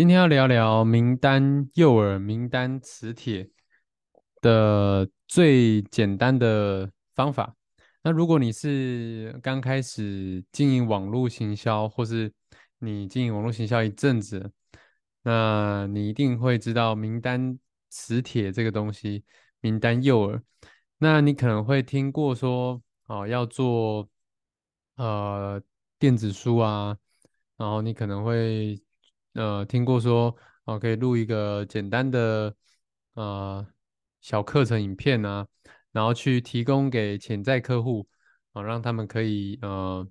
今天要聊聊名单诱饵、名单磁铁的最简单的方法。那如果你是刚开始经营网络行销，或是你经营网络行销一阵子，那你一定会知道名单磁铁这个东西，名单诱饵。那你可能会听过说，哦，要做呃电子书啊，然后你可能会。呃，听过说哦，可以录一个简单的呃小课程影片啊，然后去提供给潜在客户啊，让他们可以呃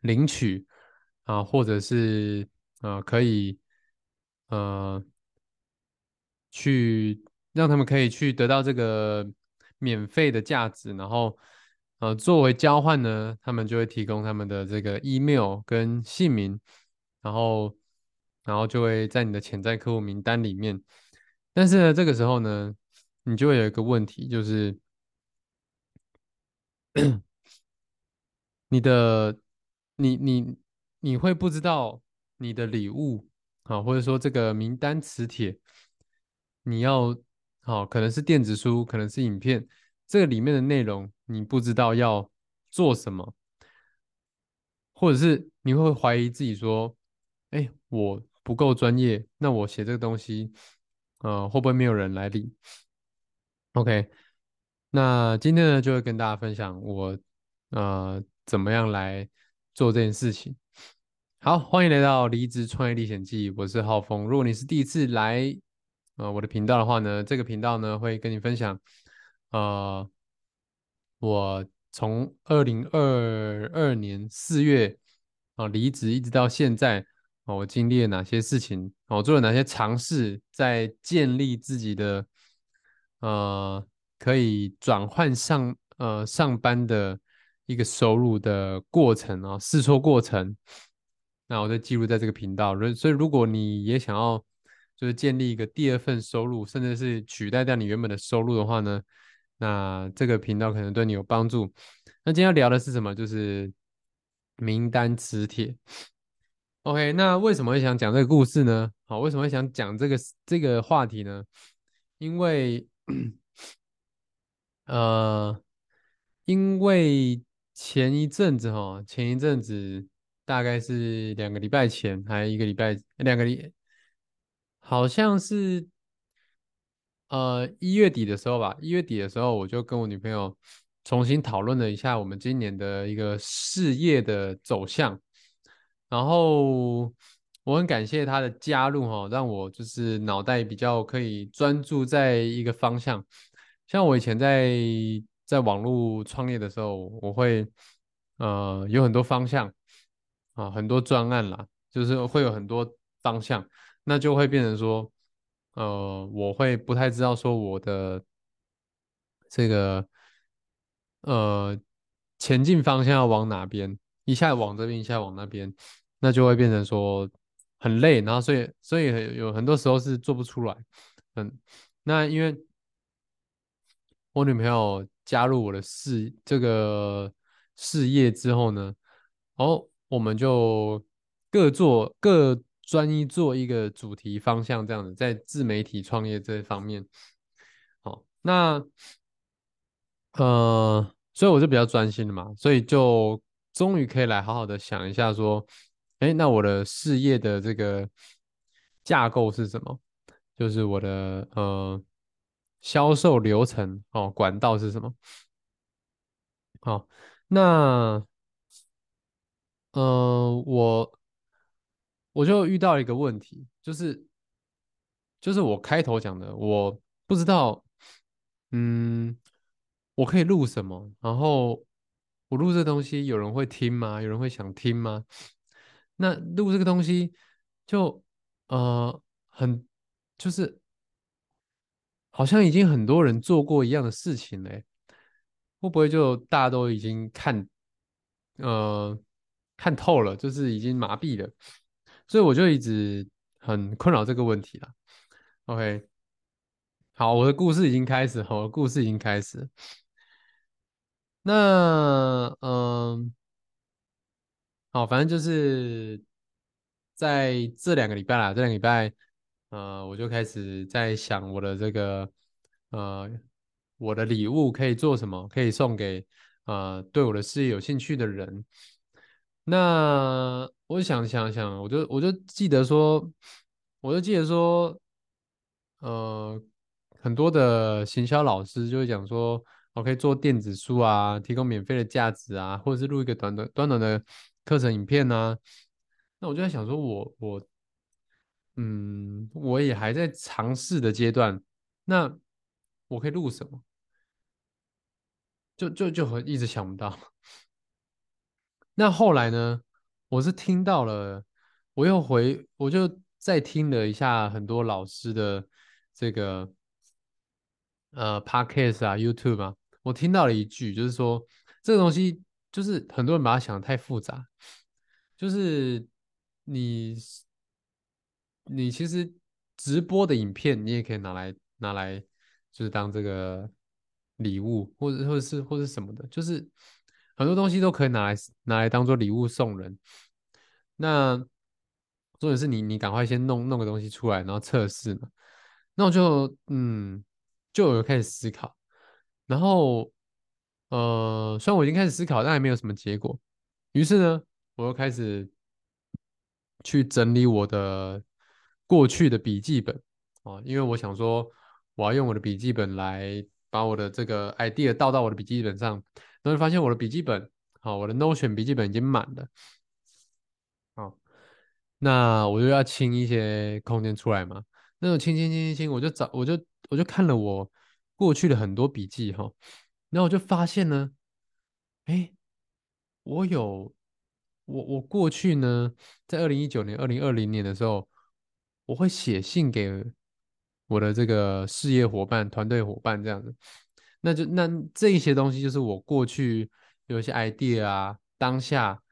领取啊，或者是呃可以呃去让他们可以去得到这个免费的价值，然后呃作为交换呢，他们就会提供他们的这个 email 跟姓名，然后。然后就会在你的潜在客户名单里面，但是呢，这个时候呢，你就会有一个问题，就是你的你你你会不知道你的礼物啊，或者说这个名单磁铁，你要好可能是电子书，可能是影片，这个里面的内容你不知道要做什么，或者是你会怀疑自己说，哎，我。不够专业，那我写这个东西，呃，会不会没有人来理？OK，那今天呢，就会跟大家分享我呃怎么样来做这件事情。好，欢迎来到离职创业历险记，我是浩峰。如果你是第一次来呃我的频道的话呢，这个频道呢会跟你分享，呃，我从二零二二年四月啊离职一直到现在。哦我经历了哪些事情？我做了哪些尝试，在建立自己的呃可以转换上呃上班的一个收入的过程啊，试错过程。那我就记录在这个频道。所以如果你也想要就是建立一个第二份收入，甚至是取代掉你原本的收入的话呢，那这个频道可能对你有帮助。那今天要聊的是什么？就是名单磁铁。OK，那为什么会想讲这个故事呢？好，为什么会想讲这个这个话题呢？因为，呃，因为前一阵子哈，前一阵子大概是两个礼拜前，还一个礼拜，两个礼，好像是呃一月底的时候吧。一月底的时候，我就跟我女朋友重新讨论了一下我们今年的一个事业的走向。然后我很感谢他的加入哈，让我就是脑袋比较可以专注在一个方向。像我以前在在网络创业的时候，我会呃有很多方向啊，很多专案啦，就是会有很多方向，那就会变成说，呃，我会不太知道说我的这个呃前进方向要往哪边。一下往这边，一下往那边，那就会变成说很累，然后所以所以有很多时候是做不出来。嗯，那因为我女朋友加入我的事这个事业之后呢，然后我们就各做各专一做一个主题方向这样子，在自媒体创业这方面。好，那呃，所以我就比较专心的嘛，所以就。终于可以来好好的想一下，说，哎，那我的事业的这个架构是什么？就是我的呃销售流程哦，管道是什么？好，那呃我我就遇到一个问题，就是就是我开头讲的，我不知道，嗯，我可以录什么，然后。我录这东西有人会听吗？有人会想听吗？那录这个东西就呃很就是好像已经很多人做过一样的事情嘞，会不会就大家都已经看，呃，看透了，就是已经麻痹了，所以我就一直很困扰这个问题了。OK，好，我的故事已经开始，我的故事已经开始。那，嗯，好，反正就是在这两个礼拜啦，这两个礼拜。呃，我就开始在想我的这个，呃，我的礼物可以做什么，可以送给呃对我的事业有兴趣的人。那我想想想，我就我就记得说，我就记得说，呃，很多的行销老师就会讲说，我可以做电子书啊，提供免费的价值啊，或者是录一个短短短短的课程影片啊。那我就在想说，我我。嗯，我也还在尝试的阶段。那我可以录什么？就就就很一直想不到。那后来呢？我是听到了，我又回，我就再听了一下很多老师的这个呃 podcast 啊，YouTube 啊，我听到了一句，就是说这个东西就是很多人把它想的太复杂，就是你。你其实直播的影片，你也可以拿来拿来，就是当这个礼物，或者或者是或者什么的，就是很多东西都可以拿来拿来当做礼物送人。那重点是你你赶快先弄弄个东西出来，然后测试嘛。那我就嗯，就有开始思考，然后呃，虽然我已经开始思考，但还没有什么结果。于是呢，我又开始去整理我的。过去的笔记本啊，因为我想说，我要用我的笔记本来把我的这个 idea 倒到我的笔记本上，然后发现我的笔记本，好，我的 Notion 笔记本已经满了，好，那我就要清一些空间出来嘛。那种清清清清清，我就找，我就我就看了我过去的很多笔记哈，然后我就发现呢，哎，我有我我过去呢，在二零一九年、二零二零年的时候。我会写信给我的这个事业伙伴、团队伙伴这样子，那就那这一些东西就是我过去有一些 idea 啊，当下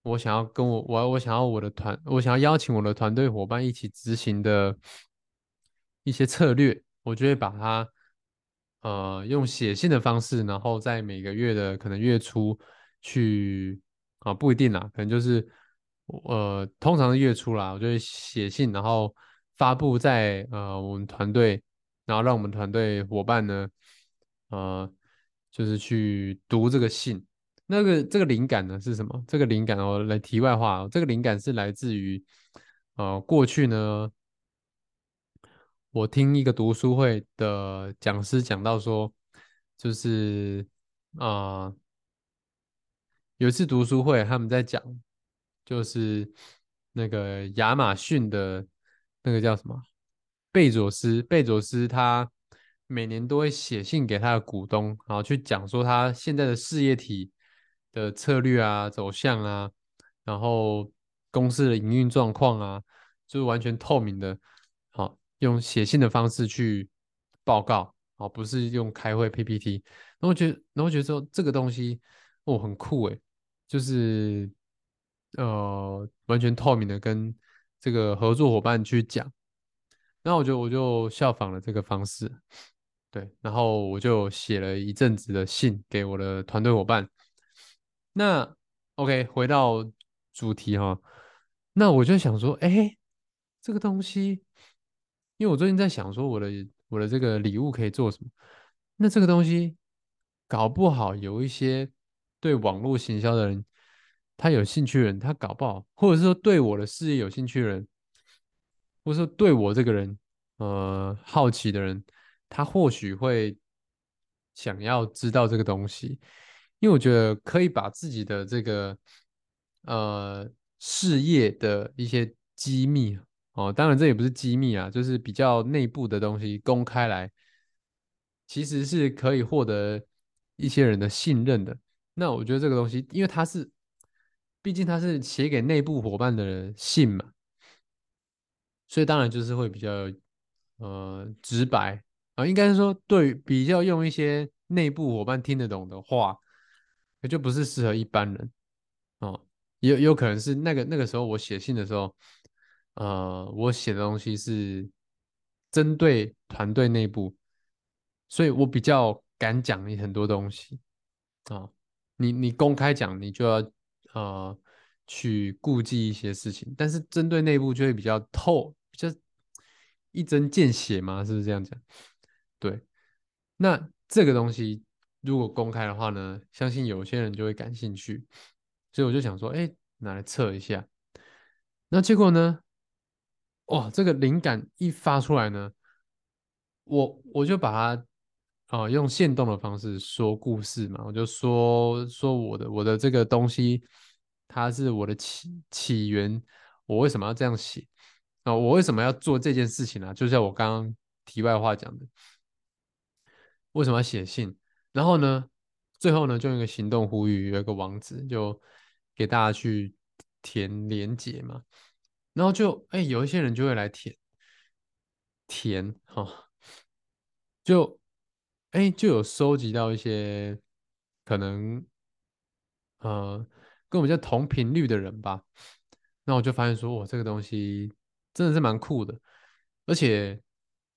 我想要跟我我我想要我的团，我想要邀请我的团队伙伴一起执行的一些策略，我就会把它呃用写信的方式，然后在每个月的可能月初去啊不一定啦，可能就是。呃，通常是月初啦，我就会写信，然后发布在呃我们团队，然后让我们团队伙伴呢，呃，就是去读这个信。那个这个灵感呢是什么？这个灵感哦，来题外话，这个灵感是来自于呃过去呢，我听一个读书会的讲师讲到说，就是啊有一次读书会，他们在讲。就是那个亚马逊的那个叫什么贝佐斯，贝佐斯他每年都会写信给他的股东，然后去讲说他现在的事业体的策略啊、走向啊，然后公司的营运状况啊，就是完全透明的，用写信的方式去报告，好不是用开会 PPT。然后觉得，然后觉得说这个东西哦很酷诶，就是。呃，完全透明的跟这个合作伙伴去讲，那我就我就效仿了这个方式，对，然后我就写了一阵子的信给我的团队伙伴。那 OK，回到主题哈，那我就想说，哎，这个东西，因为我最近在想说，我的我的这个礼物可以做什么？那这个东西搞不好有一些对网络行销的人。他有兴趣的人，他搞不好，或者是说对我的事业有兴趣的人，或者说对我这个人，呃，好奇的人，他或许会想要知道这个东西，因为我觉得可以把自己的这个呃事业的一些机密哦，当然这也不是机密啊，就是比较内部的东西公开来，其实是可以获得一些人的信任的。那我觉得这个东西，因为它是。毕竟它是写给内部伙伴的信嘛，所以当然就是会比较呃直白啊，应该是说对比较用一些内部伙伴听得懂的话，那就不是适合一般人哦。也有可能是那个那个时候我写信的时候，呃，我写的东西是针对团队内部，所以我比较敢讲你很多东西啊。你你公开讲，你就要呃去顾忌一些事情，但是针对内部就会比较透，比较一针见血嘛，是不是这样讲？对，那这个东西如果公开的话呢，相信有些人就会感兴趣，所以我就想说，哎，拿来测一下。那结果呢？哇，这个灵感一发出来呢，我我就把它啊用线动的方式说故事嘛，我就说说我的我的这个东西，它是我的起起源，我为什么要这样写啊？我为什么要做这件事情呢？就像我刚刚题外话讲的。为什么要写信？然后呢，最后呢，就用一个行动呼吁，有一个网址，就给大家去填连结嘛。然后就哎，有一些人就会来填填哈，就哎就有收集到一些可能呃跟我们叫同频率的人吧。那我就发现说，哇，这个东西真的是蛮酷的，而且。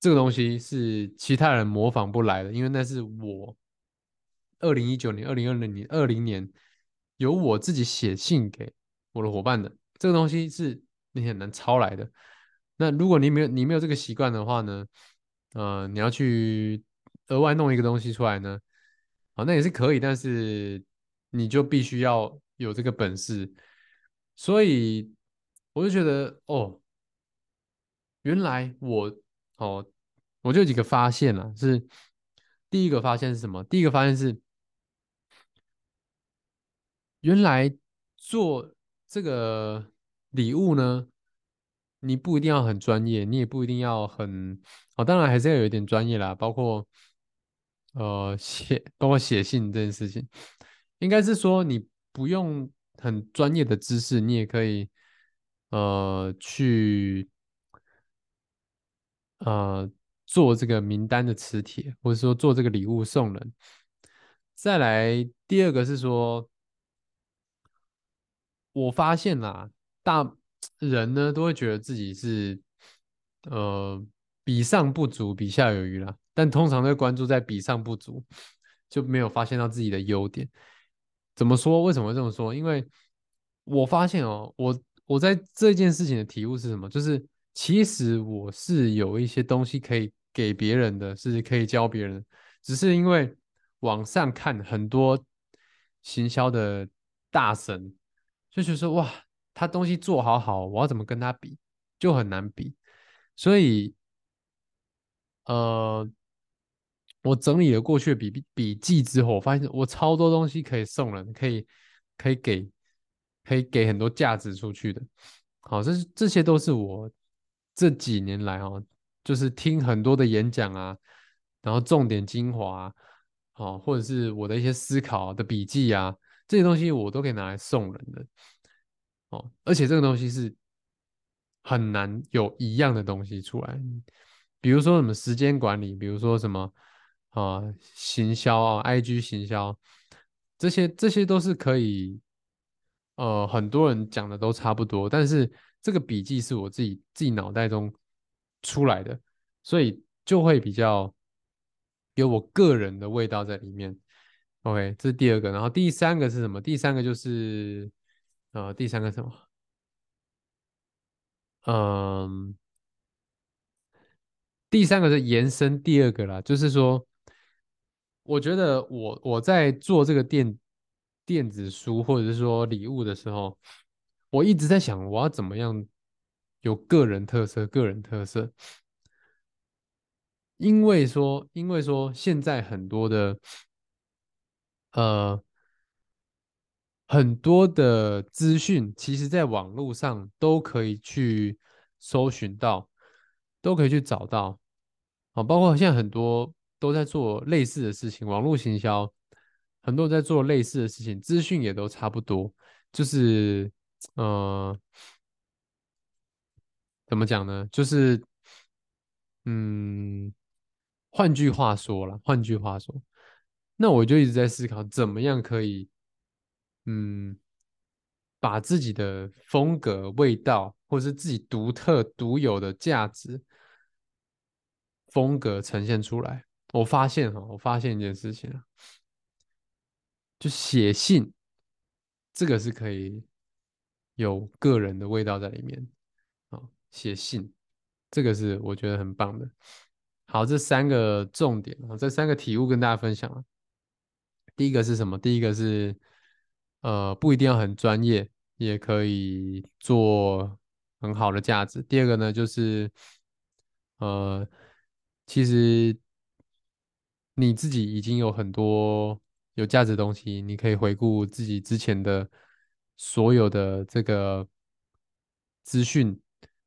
这个东西是其他人模仿不来的，因为那是我二零一九年、二零二零年、二零年由我自己写信给我的伙伴的。这个东西是你很难抄来的。那如果你没有你没有这个习惯的话呢，呃，你要去额外弄一个东西出来呢，啊，那也是可以，但是你就必须要有这个本事。所以我就觉得，哦，原来我哦。我就几个发现了，是第一个发现是什么？第一个发现是，原来做这个礼物呢，你不一定要很专业，你也不一定要很哦，当然还是要有一点专业啦，包括呃写，包括写信这件事情，应该是说你不用很专业的知识，你也可以呃去呃。做这个名单的磁铁，或者说做这个礼物送人。再来第二个是说，我发现啦，大 人呢都会觉得自己是呃比上不足，比下有余啦，但通常会关注在比上不足，就没有发现到自己的优点。怎么说？为什么会这么说？因为我发现哦，我我在这件事情的体悟是什么？就是。其实我是有一些东西可以给别人的，是可以教别人，只是因为网上看很多行销的大神，就觉得说哇，他东西做好好，我要怎么跟他比，就很难比。所以，呃，我整理了过去的笔笔记之后，我发现我超多东西可以送人，可以可以给，可以给很多价值出去的。好，这这些都是我。这几年来哦，就是听很多的演讲啊，然后重点精华啊，或者是我的一些思考的笔记啊，这些东西我都可以拿来送人的，哦，而且这个东西是很难有一样的东西出来，比如说什么时间管理，比如说什么啊行销啊，IG 行销，这些这些都是可以，呃，很多人讲的都差不多，但是。这个笔记是我自己自己脑袋中出来的，所以就会比较有我个人的味道在里面。OK，这是第二个，然后第三个是什么？第三个就是呃，第三个什么？嗯，第三个是延伸第二个啦，就是说，我觉得我我在做这个电电子书或者是说礼物的时候。我一直在想，我要怎么样有个人特色？个人特色，因为说，因为说，现在很多的，呃，很多的资讯，其实在网络上都可以去搜寻到，都可以去找到。啊，包括现在很多都在做类似的事情，网络行销，很多在做类似的事情，资讯也都差不多，就是。呃，怎么讲呢？就是，嗯，换句话说了，换句话说，那我就一直在思考，怎么样可以，嗯，把自己的风格、味道，或是自己独特、独有的价值、风格呈现出来。我发现哈，我发现一件事情啊，就写信，这个是可以有个人的味道在里面啊。写信，这个是我觉得很棒的。好，这三个重点啊，这三个体悟跟大家分享了。第一个是什么？第一个是，呃，不一定要很专业，也可以做很好的价值。第二个呢，就是，呃，其实你自己已经有很多有价值的东西，你可以回顾自己之前的所有的这个资讯，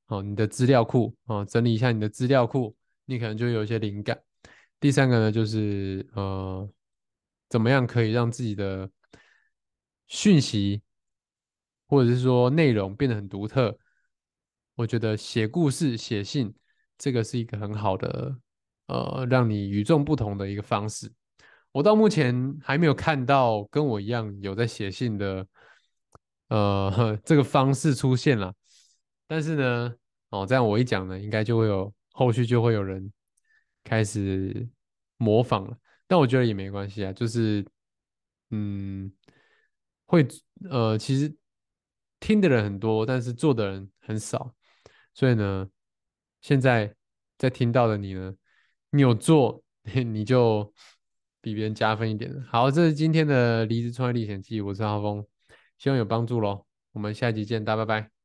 哦，你的资料库，啊，整理一下你的资料库。你可能就有一些灵感。第三个呢，就是呃，怎么样可以让自己的讯息或者是说内容变得很独特？我觉得写故事、写信，这个是一个很好的呃，让你与众不同的一个方式。我到目前还没有看到跟我一样有在写信的呃 这个方式出现了。但是呢，哦，这样我一讲呢，应该就会有。后续就会有人开始模仿了，但我觉得也没关系啊，就是嗯，会呃，其实听的人很多，但是做的人很少，所以呢，现在在听到的你呢，你有做，你就比别人加分一点好，这是今天的离职创业历险记，我是阿峰，希望有帮助喽，我们下集见，大家拜拜。